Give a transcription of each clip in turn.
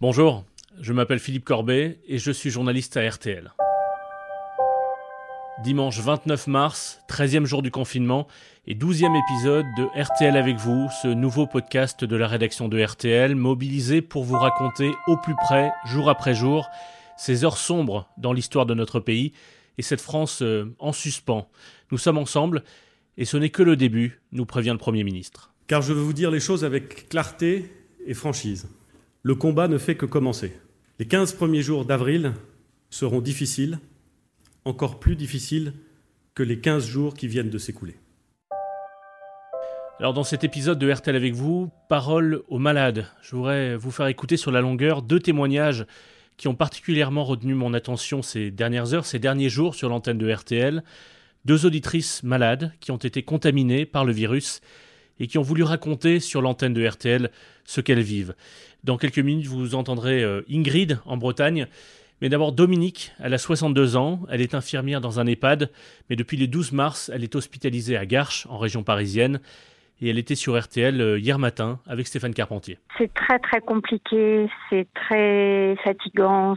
Bonjour, je m'appelle Philippe Corbet et je suis journaliste à RTL. Dimanche 29 mars, 13e jour du confinement et 12e épisode de RTL avec vous, ce nouveau podcast de la rédaction de RTL, mobilisé pour vous raconter au plus près, jour après jour, ces heures sombres dans l'histoire de notre pays et cette France euh, en suspens. Nous sommes ensemble et ce n'est que le début, nous prévient le Premier ministre. Car je veux vous dire les choses avec clarté et franchise. Le combat ne fait que commencer. Les 15 premiers jours d'avril seront difficiles, encore plus difficiles que les 15 jours qui viennent de s'écouler. Alors dans cet épisode de RTL avec vous, parole aux malades. Je voudrais vous faire écouter sur la longueur deux témoignages qui ont particulièrement retenu mon attention ces dernières heures, ces derniers jours sur l'antenne de RTL. Deux auditrices malades qui ont été contaminées par le virus et qui ont voulu raconter sur l'antenne de RTL ce qu'elles vivent. Dans quelques minutes, vous entendrez euh, Ingrid en Bretagne. Mais d'abord Dominique, elle a 62 ans, elle est infirmière dans un EHPAD, mais depuis le 12 mars, elle est hospitalisée à Garches, en région parisienne, et elle était sur RTL euh, hier matin avec Stéphane Carpentier. C'est très très compliqué, c'est très fatigant.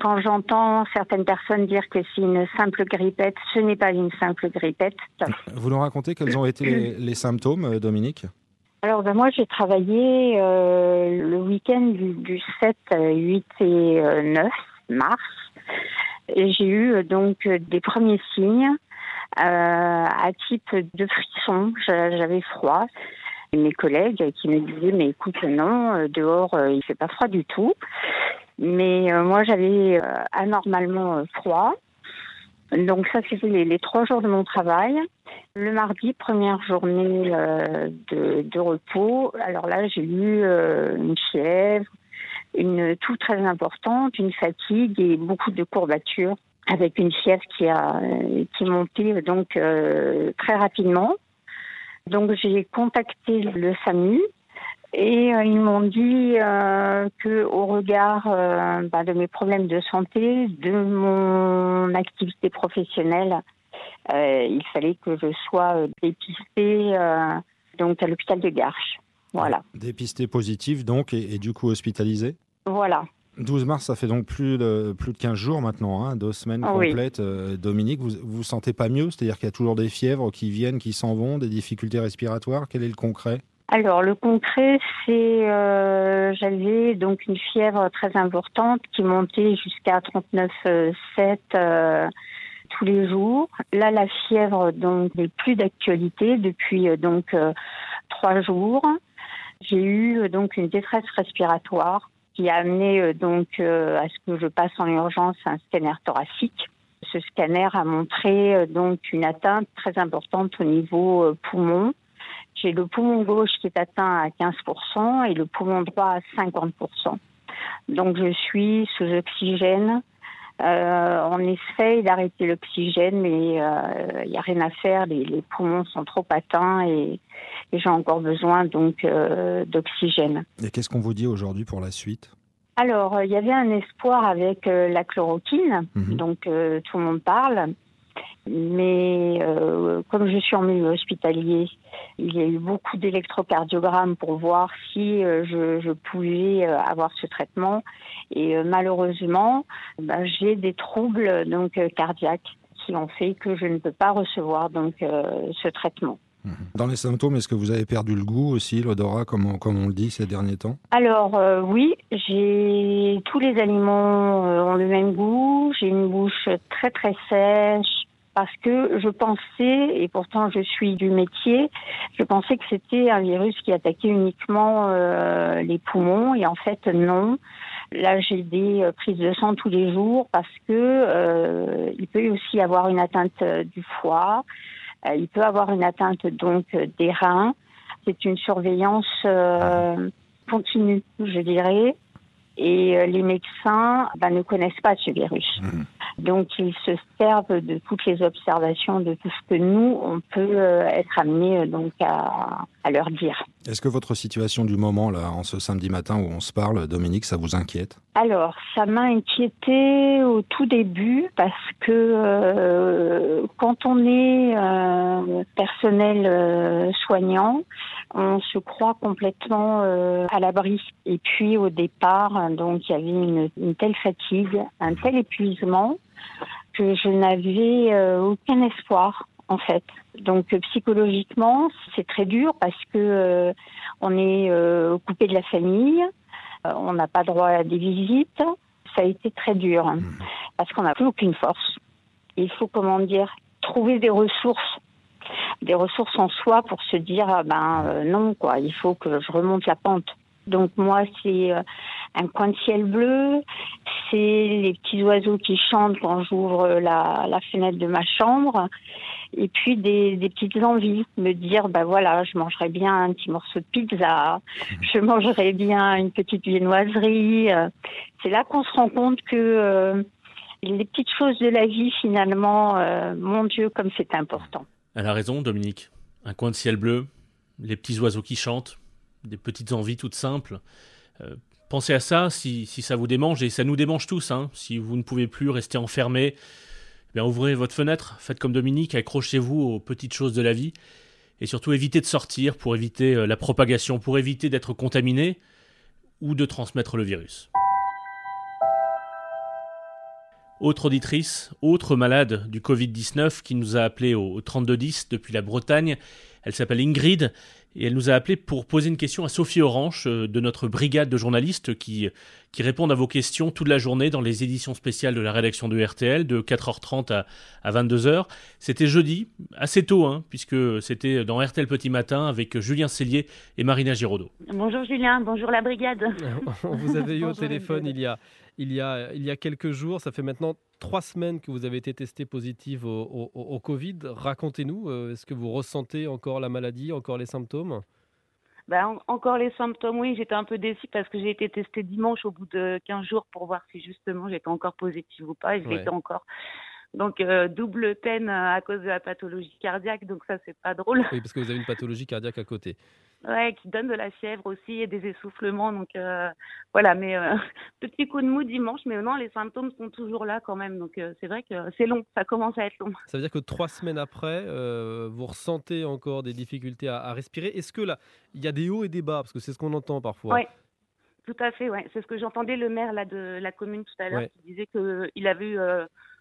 Quand j'entends certaines personnes dire que c'est une simple grippette, ce n'est pas une simple grippette. Vous nous racontez quels ont été les, symptômes, euh, Dominique? Alors ben moi j'ai travaillé euh, le week-end du, 7, 8 et 9 mars et j'ai eu donc des premiers signes euh, à type de frisson. J'avais froid. mes collègues qui me disaient mais écoute non euh, dehors euh, il fait pas froid du tout. Mais moi j'avais anormalement froid. Donc ça c'était les, trois jours de mon travail. Le mardi, première journée de, de, repos. Alors là j'ai eu une fièvre, une toux très importante, une fatigue et beaucoup de courbatures avec une fièvre qui a qui montait donc euh, très rapidement. Donc j'ai contacté le SAMU et euh, ils m'ont dit euh, que au regard euh, bah, de mes problèmes de santé, de mon activité professionnelle, il fallait que je sois dépistée donc à l'hôpital de Garches. Voilà. Dépistée positive donc et, et du coup hospitalisée. Voilà. 12 mars, ça fait donc plus de, plus de 15 jours maintenant, hein, deux semaines complètes. Euh, Dominique, vous vous sentez pas mieux? C'est-à-dire qu'il y a toujours des fièvres qui viennent, qui s'en vont, des difficultés respiratoires? Quel est le concret? Alors le concret, c'est euh, j'avais donc une fièvre très importante qui montait jusqu'à 39,7 euh, tous les jours. Là, la fièvre donc n'est plus d'actualité depuis donc trois jours. J'ai eu donc une détresse respiratoire qui a amené euh, donc euh, à ce que je passe en urgence un scanner thoracique. Ce scanner a montré euh, donc une atteinte très importante au niveau poumon. J'ai le poumon gauche qui est atteint à 15% et le poumon droit à 50%. Donc je suis sous oxygène. Euh, on essaye d'arrêter l'oxygène, mais il n'y a rien à faire. Les, les, poumons sont trop atteints et, et j'ai encore besoin donc euh, d'oxygène. Et qu'est-ce qu'on vous dit aujourd'hui pour la suite? Alors, euh, il y avait un espoir avec euh, la chloroquine, mhm. donc tout le monde parle. Mais comme je suis en milieu hospitalier, il y a eu beaucoup d'électrocardiogrammes pour voir si je, je, pouvais avoir ce traitement. Et malheureusement, ben, j'ai des troubles donc cardiaques qui ont fait que je ne peux pas recevoir donc ce traitement. Mhm. Dans les symptômes, est-ce que vous avez perdu le goût aussi, l'odorat, comme on, comme on le dit ces derniers temps? Alors euh, oui, j'ai tous les aliments euh, ont le même goût. J'ai une bouche très très sèche parce que je pensais, et pourtant je suis du métier, je pensais que c'était un virus qui attaquait uniquement euh, les poumons et en fait non. Là, j'ai des prises de sang tous les jours parce que il peut aussi avoir une atteinte du foie. Euh, il peut avoir une atteinte donc des reins. C'est une surveillance euh, continue, je dirais. Et euh, les médecins bah, ne connaissent pas ce virus. Mhm. Donc, ils se servent de toutes les observations, de tout ce que nous, on peut être amené donc à, à leur dire. Est-ce que votre situation du moment, là, en ce samedi matin où on se parle, Dominique, ça vous inquiète? Alors, ça m'a inquiété au tout début parce que euh, quand on est euh, personnel euh, soignant, on se croit complètement à l'abri. Et puis au départ, donc il y avait une, une telle fatigue, un tel épuisement que je n'avais aucun espoir en fait. Donc euh, psychologiquement, c'est très dur parce que euh, on est euh, coupé de la famille, on n'a pas droit à des visites. Ça a été très dur hein, mmh. parce qu'on n'a plus aucune force. Il faut comment dire trouver des ressources, des ressources en soi pour se dire ah ben non quoi, il faut que je remonte la pente. Donc moi c'est un coin de ciel bleu, c'est les petits oiseaux qui chantent quand j'ouvre la, fenêtre de ma chambre et puis des, petites envies, me dire bah voilà, je mangerais bien un petit morceau de pizza, je mangerais bien une petite viennoiserie. Euh, c'est là qu'on se rend compte que euh, les petites choses de la vie finalement, euh, mon Dieu, comme c'est important. Elle a raison, Dominique. Un coin de ciel bleu, les petits oiseaux qui chantent, des petites envies toutes simples. pensez à ça si, si, ça vous démange, et ça nous démange tous. Hein, si vous ne pouvez plus rester enfermé, eh ouvrez votre fenêtre, faites comme Dominique, accrochez-vous aux petites choses de la vie et surtout évitez de sortir pour éviter euh, la propagation, pour éviter d'être contaminé ou de transmettre le virus. Autre auditrice, autre malade du Covid-19 qui nous a appelé au 3210 depuis la Bretagne, elle s'appelle Ingrid et elle nous a appelé pour poser une question à Sophie Orange euh, de notre brigade de journalistes qui, qui répondent à vos questions toute la journée dans les éditions spéciales de la rédaction de RTL de 4h30 à, à 22h. C'était jeudi, assez tôt, hein, puisque c'était dans RTL Petit Matin avec Julien Cellier et Marina Giraudot. Bonjour Julien, bonjour la brigade. On vous avait eu au téléphone il y a il y, a, il y a quelques jours. Ça fait maintenant trois semaines que vous avez été testé positive au, Covid. Racontez-nous, euh, est-ce que vous ressentez encore la maladie, encore les symptômes? Ben, encore les symptômes, oui. J'étais un peu déçue parce que j'ai été testée dimanche au bout de 15 jours pour voir si justement j'étais encore positive ou pas. Et je l'étais encore. Donc euh, double peine euh, à cause de la pathologie cardiaque, donc ça c'est pas drôle. Oui, parce que vous avez une pathologie cardiaque à côté. Ouais, qui donne de la fièvre aussi et des essoufflements, donc euh, voilà. Mais petit coup de mou dimanche, mais non, les symptômes sont toujours là quand même, donc c'est vrai que c'est long, ça commence à être long. Ça veut dire que trois semaines après, vous ressentez encore des difficultés à, respirer. Est-ce que là, il y a des hauts et des bas, parce que c'est ce qu'on entend parfois. Oui. Tout à fait, ouais. C'est ce que j'entendais le maire là de la commune tout à l'heure qui disait qu'il avait eu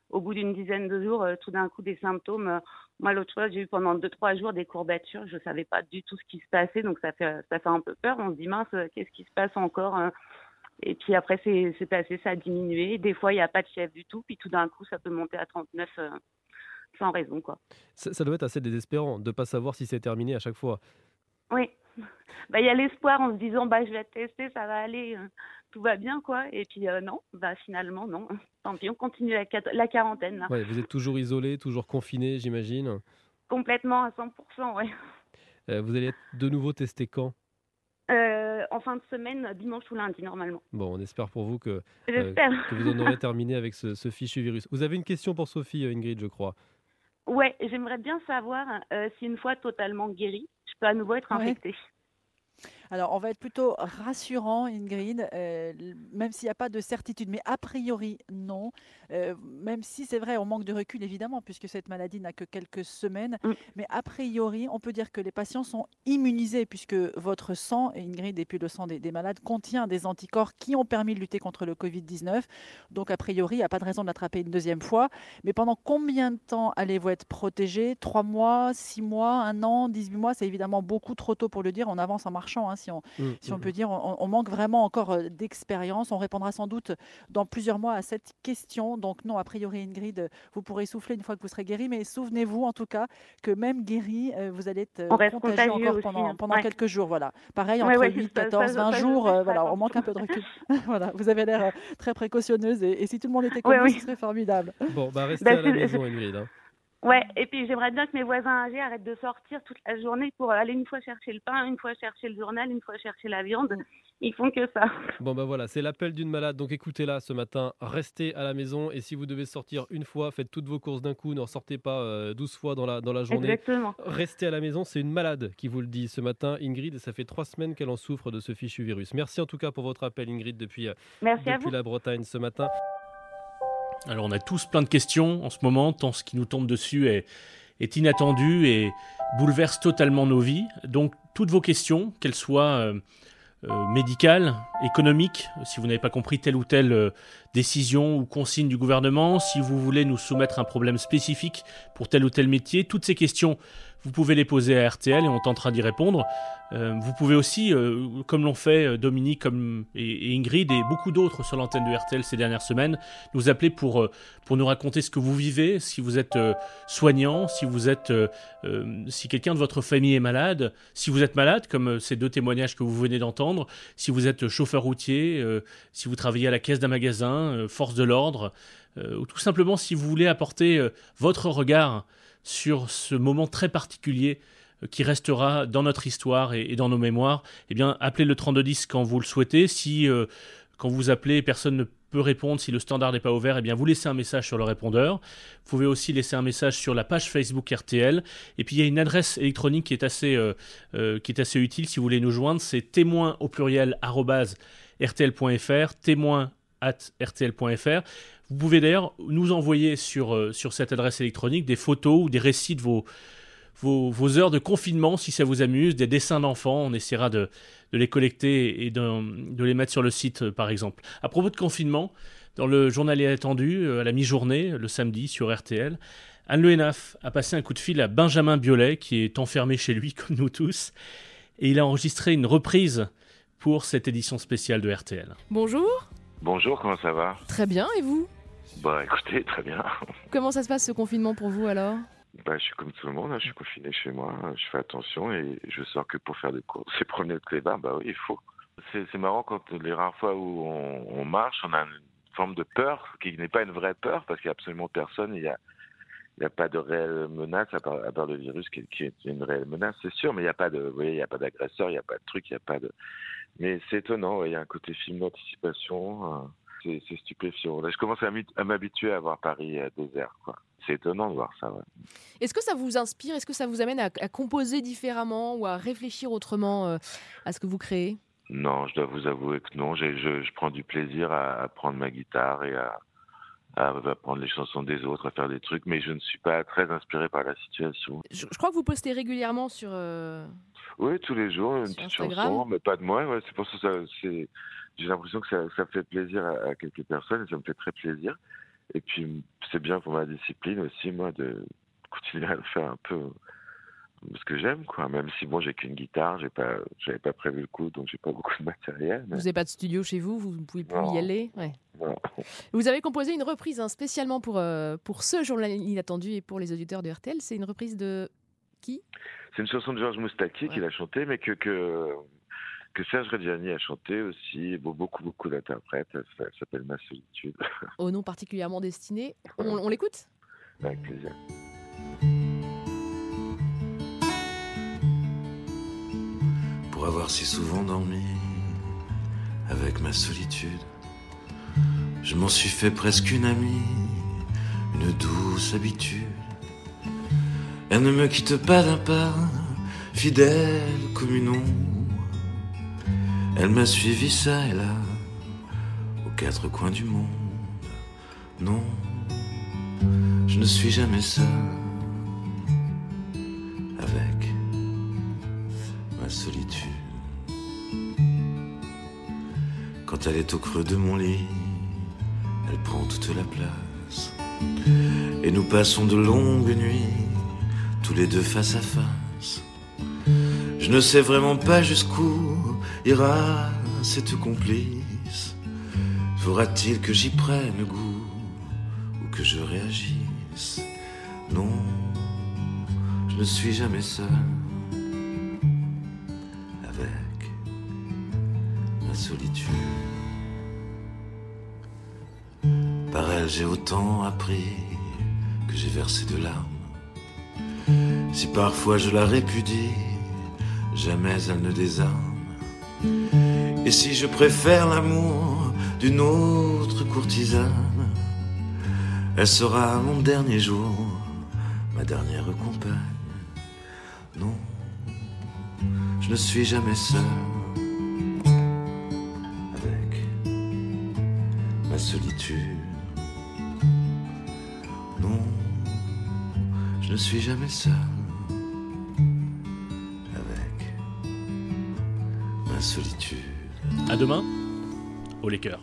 au bout d'une dizaine de jours, euh, tout d'un coup, des symptômes. Euh, moi, l'autre fois, j'ai eu pendant deux, trois jours des courbatures. Je ne savais pas du tout ce qui se passait, donc ça fait, ça fait un peu peur. On se dit, mince, euh, qu'est-ce qui se passe encore Et puis après, c'est passé, ça a diminué. Des fois, il n'y a pas de chef du tout, puis tout d'un coup, ça peut monter à 39 sans raison. Quoi. Ça, ça, doit être assez désespérant de ne pas savoir si c'est terminé à chaque fois. Oui, bah, il y a l'espoir en se disant bah, je vais tester, ça va aller, euh, tout va bien. quoi. Et puis euh, non, bah, finalement, non. Tant pis, on continue la, la quarantaine. Ouais, vous êtes toujours isolé, toujours confiné, j'imagine Complètement, à 100%, ouais. Euh, vous allez être de nouveau testé quand? En fin de semaine, dimanche ou lundi, normalement. Bon, on espère pour vous que, que vous en aurez terminé avec ce, ce, fichu virus. Vous avez une question pour Sophie, Ingrid, je crois. Ouais, j'aimerais bien savoir si une fois totalement guérie, peux à nouveau être infectée. Alors, on va être plutôt rassurant, Ingrid, euh, même s'il n'y a pas de certitude. Mais a priori, non. Euh, même si c'est vrai, on manque de recul, évidemment, puisque cette maladie n'a que quelques semaines. Mm. Mais a priori, on peut dire que les patients sont immunisés, puisque votre sang, Ingrid, et puis le sang des, malades, contient des anticorps qui ont permis de lutter contre le Covid-19. Donc, a priori, il n'y a pas de raison de l'attraper une deuxième fois. Mais pendant combien de temps allez-vous être protégé? Trois mois, six mois, un an, 18 mois? C'est évidemment beaucoup trop tôt pour le dire. On avance en marchant. Hein si on, mmh, si on mmh, peut mmh. dire. On, manque vraiment encore euh, d'expérience. On répondra sans doute dans plusieurs mois à cette question. Donc non, a priori, Ingrid, vous pourrez souffler une fois que vous serez guéri, mais souvenez-vous en tout cas que même guéri, euh, vous allez être euh, contagieux encore pendant, pendant quelques jours. Voilà. Pareil, entre 8, 14, 20 jours, voilà, on manque un peu de recul. voilà, vous avez l'air très précautionneuse et, si tout le monde était comme vous, ce serait formidable. Bon, bah restez bah, à la maison, Ingrid. Hein. Ouais, et puis j'aimerais bien que mes voisins âgés arrêtent de sortir toute la journée pour aller une fois chercher le pain, une fois chercher le journal, une fois chercher la viande. Ils font que ça. Bon ben voilà, c'est l'appel d'une malade. Donc écoutez-la ce matin, restez à la maison et si vous devez sortir une fois, faites toutes vos courses d'un coup, n'en sortez pas 12 fois dans la, dans la journée. Exactement. Restez à la maison, c'est une malade qui vous le dit ce matin, Ingrid, et ça fait trois semaines qu'elle en souffre de ce fichu virus. Merci en tout cas pour votre appel, Ingrid, depuis, depuis la Bretagne ce matin. Alors on a tous plein de questions en ce moment, tant ce qui nous tombe dessus est, inattendu et bouleverse totalement nos vies. Donc toutes vos questions, qu'elles soient euh, euh, médicales, économiques, si vous n'avez pas compris telle ou telle euh, décision ou consigne du gouvernement, si vous voulez nous soumettre un problème spécifique pour tel ou tel métier, toutes ces questions vous pouvez les poser à RTL et on tentera d'y répondre. Euh, vous pouvez aussi, euh, comme l'ont fait euh, Dominique comme, et, Ingrid et beaucoup d'autres sur l'antenne de RTL ces dernières semaines, nous appeler pour, pour nous raconter ce que vous vivez, si vous êtes soignant, si vous êtes, si quelqu'un de votre famille est malade, si vous êtes malade, comme ces deux témoignages que vous venez d'entendre, si vous êtes chauffeur routier, si vous travaillez à la caisse d'un magasin, force de l'ordre, ou tout simplement si vous voulez apporter votre regard sur ce moment très particulier euh, qui restera dans notre histoire et, dans nos mémoires, eh bien, appelez le 3210 quand vous le souhaitez. Si, euh, quand vous appelez, personne ne peut répondre, si le standard n'est pas ouvert, eh bien, vous laissez un message sur le répondeur. Vous pouvez aussi laisser un message sur la page Facebook RTL. Et puis, il y a une adresse électronique qui est assez, euh, qui est assez utile si vous voulez nous joindre. C'est témoin au pluriel rtl.fr, témoin at rtl.fr. Vous pouvez d'ailleurs nous envoyer sur, euh, sur cette adresse électronique des photos ou des récits de vos, vos, heures de confinement si ça vous amuse, des dessins d'enfants. On essaiera de, les collecter et de, les mettre sur le site euh, par exemple. À propos de confinement, dans le journal attendu euh, à la mi-journée, le samedi sur RTL, Anne Le Henaf a passé un coup de fil à Benjamin Biolay qui est enfermé chez lui comme nous tous et il a enregistré une reprise pour cette édition spéciale de RTL. Bonjour. Bonjour, comment ça va? Très bien, et vous? Bah écoutez, très bien. Comment ça se passe ce confinement pour vous alors? Bah, je suis comme tout le monde, hein. je suis confiné chez moi, je fais attention et je sors que pour faire des courses. C'est promener le clébard, bah oui, il faut. C'est marrant quand les rares fois où on, marche, on a une forme de peur qui n'est pas une vraie peur parce qu'il n'y a absolument personne, il n'y a, pas de réelle menace à part, à part le virus qui, qui, est une réelle menace, c'est sûr, mais il n'y a pas de, vous voyez, il n'y a pas d'agresseur, il n'y a pas de truc, il n'y a pas de. Mais c'est étonnant, il y a un côté film d'anticipation. Euh, c'est stupéfiant. Là, je commence à m'habituer à voir Paris euh, désert. C'est étonnant de voir ça. Est-ce que ça vous inspire? Est-ce que ça vous amène à, composer différemment ou à réfléchir autrement euh, à ce que vous créez? Non, je dois vous avouer que non. Je, je, prends du plaisir à, prendre ma guitare et à, à, prendre les chansons des autres, à faire des trucs, mais je ne suis pas très inspiré par la situation. Je, crois que vous postez régulièrement sur. Euh, oui, tous les jours, une petite chanson, mais pas de moi. c'est pour ça que c'est j'ai l'impression que ça, ça, fait plaisir à, quelques personnes et ça me fait très plaisir. Et puis, c'est bien pour ma discipline aussi, moi, de continuer à le faire un peu ce que j'aime, quoi. Même si, bon, j'ai qu'une guitare, j'ai pas, j'avais pas prévu le coup, donc j'ai pas beaucoup de matériel. Vous n'avez pas de studio chez vous, vous ne pouvez plus y aller ouais. Vous avez composé une reprise hein, spécialement pour, euh, pour ce journal inattendu et pour les auditeurs de RTL. C'est une reprise de qui? C'est une chanson de Georges Moustaki qui l'a chantée, mais que, que que Serge Reggiani a chanté aussi, beaucoup, beaucoup d'interprètes. Elle s'appelle Ma solitude. Au nom particulièrement destiné. On, l'écoute? Avec plaisir. Pour avoir si souvent dormi avec ma solitude, je m'en suis fait presque une amie, une douce habitude. Elle ne me quitte pas d'un pas, fidèle comme une ombre elle m'a suivi ça et là, aux quatre coins du monde. Non, je ne suis jamais seul avec ma solitude. Quand elle est au creux de mon lit, elle prend toute la place. Et nous passons de longues nuits, tous les deux face à face. Je ne sais vraiment pas jusqu'où ira cette complice Faudra-t-il que j'y prenne goût ou que je réagisse? Non, je ne suis jamais seul avec ma solitude. Par elle, j'ai autant appris que j'ai versé de larmes. Si parfois je la répudie, jamais elle ne désarme Et si je préfère l'amour d'une autre courtisane, elle sera mon dernier jour, ma dernière compagne. Non, je ne suis jamais seul avec ma solitude. Non, je ne suis jamais seul À demain, au Lakers.